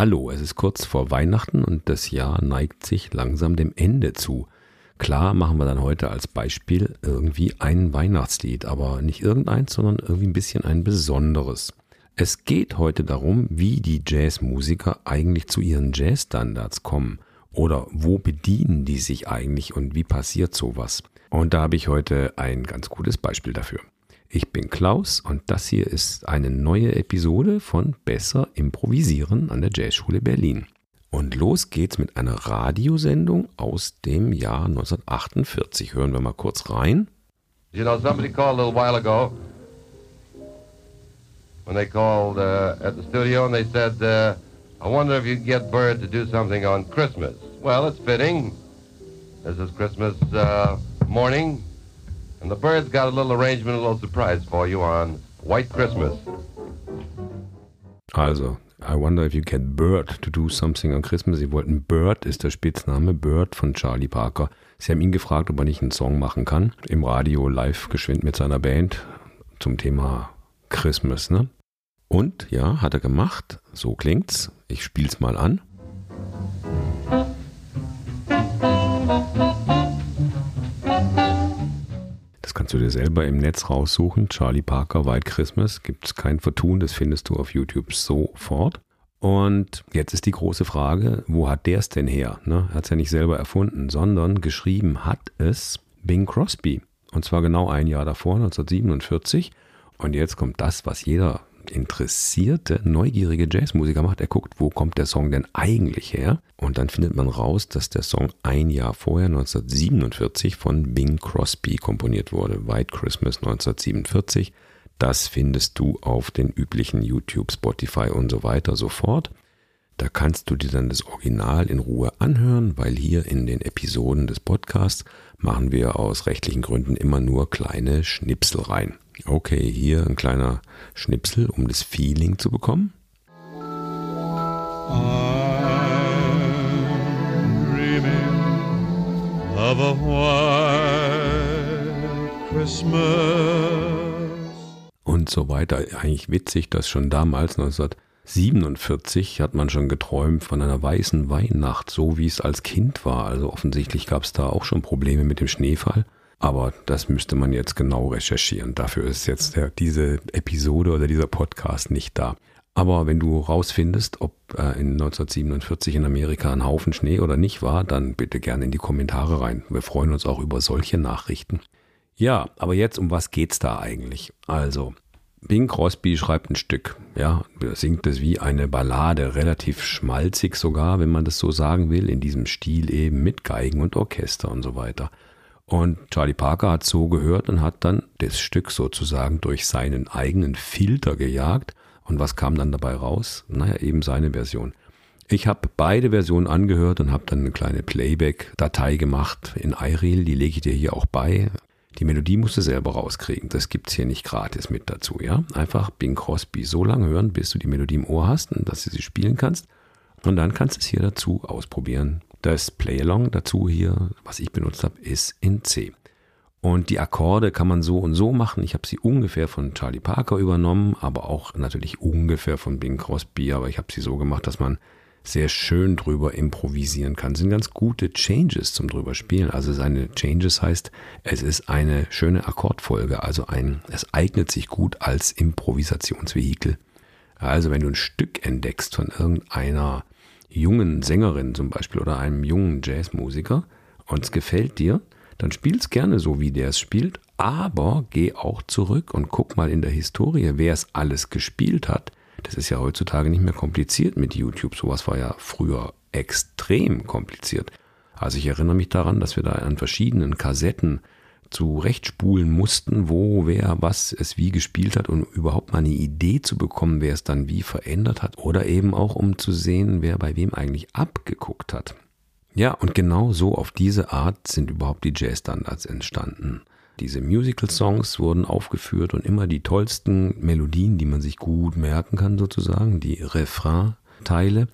Hallo, es ist kurz vor Weihnachten und das Jahr neigt sich langsam dem Ende zu. Klar machen wir dann heute als Beispiel irgendwie ein Weihnachtslied, aber nicht irgendeins, sondern irgendwie ein bisschen ein besonderes. Es geht heute darum, wie die Jazzmusiker eigentlich zu ihren Jazzstandards kommen oder wo bedienen die sich eigentlich und wie passiert sowas. Und da habe ich heute ein ganz gutes Beispiel dafür. Ich bin Klaus und das hier ist eine neue Episode von Besser Improvisieren an der Jazzschule Berlin. Und los geht's mit einer Radiosendung aus dem Jahr 1948. Hören wir mal kurz rein. You know, somebody called a little while ago when they called uh, at the studio and they said, uh, I wonder if you could get Bird to do something on Christmas. Well, it's fitting. This is Christmas uh, morning. And the Birds got a little arrangement, a little surprise for you on White Christmas. Also, I wonder if you get Bird to do something on Christmas. Sie wollten Bird, ist der Spitzname, Bird von Charlie Parker. Sie haben ihn gefragt, ob er nicht einen Song machen kann. Im Radio live geschwind mit seiner Band zum Thema Christmas, ne? Und ja, hat er gemacht. So klingt's. Ich spiel's mal an. Kannst du dir selber im Netz raussuchen. Charlie Parker White Christmas. Gibt es kein Vertun, das findest du auf YouTube sofort. Und jetzt ist die große Frage, wo hat der es denn her? Ne? Er hat es ja nicht selber erfunden, sondern geschrieben hat es Bing Crosby. Und zwar genau ein Jahr davor, 1947. Und jetzt kommt das, was jeder interessierte, neugierige Jazzmusiker macht. Er guckt, wo kommt der Song denn eigentlich her? Und dann findet man raus, dass der Song ein Jahr vorher, 1947, von Bing Crosby komponiert wurde. White Christmas 1947. Das findest du auf den üblichen YouTube, Spotify und so weiter sofort. Da kannst du dir dann das Original in Ruhe anhören, weil hier in den Episoden des Podcasts machen wir aus rechtlichen Gründen immer nur kleine Schnipsel rein. Okay, hier ein kleiner Schnipsel, um das Feeling zu bekommen. of a white Christmas. Und so weiter. Eigentlich witzig, dass schon damals 1947 hat man schon geträumt von einer weißen Weihnacht, so wie es als Kind war. Also offensichtlich gab es da auch schon Probleme mit dem Schneefall. Aber das müsste man jetzt genau recherchieren. Dafür ist jetzt der, diese Episode oder dieser Podcast nicht da. Aber wenn du rausfindest, ob äh, in 1947 in Amerika ein Haufen Schnee oder nicht war, dann bitte gerne in die Kommentare rein. Wir freuen uns auch über solche Nachrichten. Ja, aber jetzt um was geht's da eigentlich? Also, Bing Crosby schreibt ein Stück, ja, singt es wie eine Ballade, relativ schmalzig sogar, wenn man das so sagen will, in diesem Stil eben mit Geigen und Orchester und so weiter. Und Charlie Parker hat so gehört und hat dann das Stück sozusagen durch seinen eigenen Filter gejagt. Und was kam dann dabei raus? Naja, eben seine Version. Ich habe beide Versionen angehört und habe dann eine kleine Playback-Datei gemacht in iReal. Die lege ich dir hier auch bei. Die Melodie musst du selber rauskriegen. Das gibt's hier nicht gratis mit dazu, ja? Einfach Bing Crosby so lange hören, bis du die Melodie im Ohr hast und dass du sie spielen kannst. Und dann kannst du es hier dazu ausprobieren. Das Playalong dazu hier, was ich benutzt habe, ist in C. Und die Akkorde kann man so und so machen. Ich habe sie ungefähr von Charlie Parker übernommen, aber auch natürlich ungefähr von Bing Crosby. Aber ich habe sie so gemacht, dass man sehr schön drüber improvisieren kann. Das sind ganz gute Changes zum drüber spielen. Also seine Changes heißt, es ist eine schöne Akkordfolge. Also ein, es eignet sich gut als Improvisationsvehikel. Also wenn du ein Stück entdeckst von irgendeiner jungen Sängerin zum Beispiel oder einem jungen Jazzmusiker und es gefällt dir, dann spiel's gerne so, wie der es spielt, aber geh auch zurück und guck mal in der Historie, wer es alles gespielt hat. Das ist ja heutzutage nicht mehr kompliziert mit YouTube. Sowas war ja früher extrem kompliziert. Also ich erinnere mich daran, dass wir da an verschiedenen Kassetten zurechtspulen mussten, wo wer was es wie gespielt hat, um überhaupt mal eine Idee zu bekommen, wer es dann wie verändert hat oder eben auch um zu sehen, wer bei wem eigentlich abgeguckt hat. Ja, und genau so auf diese Art sind überhaupt die Jazz-Standards entstanden. Diese Musical-Songs wurden aufgeführt und immer die tollsten Melodien, die man sich gut merken kann sozusagen, die Refrain-Teile,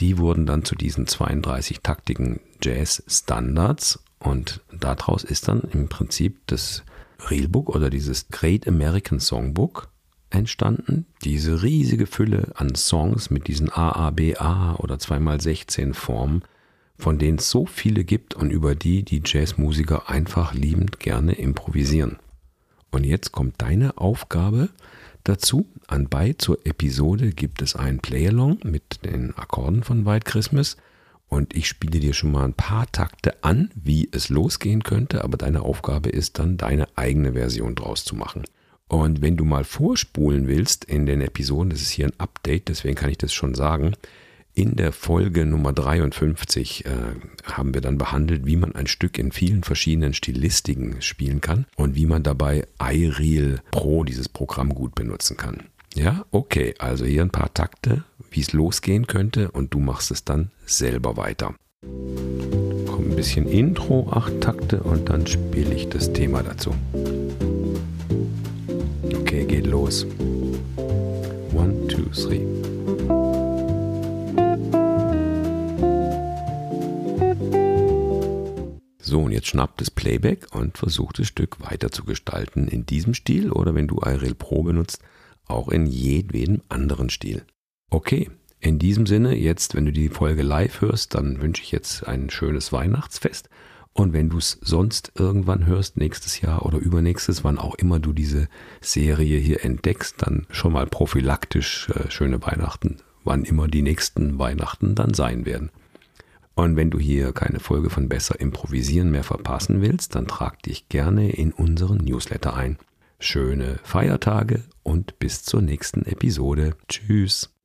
die wurden dann zu diesen 32 taktigen Jazz-Standards und daraus ist dann im Prinzip das Reelbook oder dieses Great American Songbook entstanden, diese riesige Fülle an Songs mit diesen AABA oder 2x16 Formen, von denen es so viele gibt und über die die Jazzmusiker einfach liebend gerne improvisieren. Und jetzt kommt deine Aufgabe dazu. Anbei zur Episode gibt es ein Playalong mit den Akkorden von White Christmas und ich spiele dir schon mal ein paar Takte an, wie es losgehen könnte, aber deine Aufgabe ist dann, deine eigene Version draus zu machen. Und wenn du mal vorspulen willst in den Episoden, das ist hier ein Update, deswegen kann ich das schon sagen, in der Folge Nummer 53 äh, haben wir dann behandelt, wie man ein Stück in vielen verschiedenen Stilistiken spielen kann und wie man dabei iReal Pro, dieses Programm, gut benutzen kann. Ja, okay, also hier ein paar Takte, wie es losgehen könnte und du machst es dann selber weiter. Kommt ein bisschen Intro, acht Takte und dann spiele ich das Thema dazu. Okay, geht los. One, two, three. So, und jetzt schnappt das Playback und versucht das Stück weiter zu gestalten in diesem Stil oder wenn du iReal Pro benutzt, auch in jedwedem anderen Stil. Okay, in diesem Sinne, jetzt, wenn du die Folge live hörst, dann wünsche ich jetzt ein schönes Weihnachtsfest. Und wenn du es sonst irgendwann hörst, nächstes Jahr oder übernächstes, wann auch immer du diese Serie hier entdeckst, dann schon mal prophylaktisch äh, schöne Weihnachten, wann immer die nächsten Weihnachten dann sein werden. Und wenn du hier keine Folge von Besser Improvisieren mehr verpassen willst, dann trag dich gerne in unseren Newsletter ein. Schöne Feiertage und bis zur nächsten Episode. Tschüss.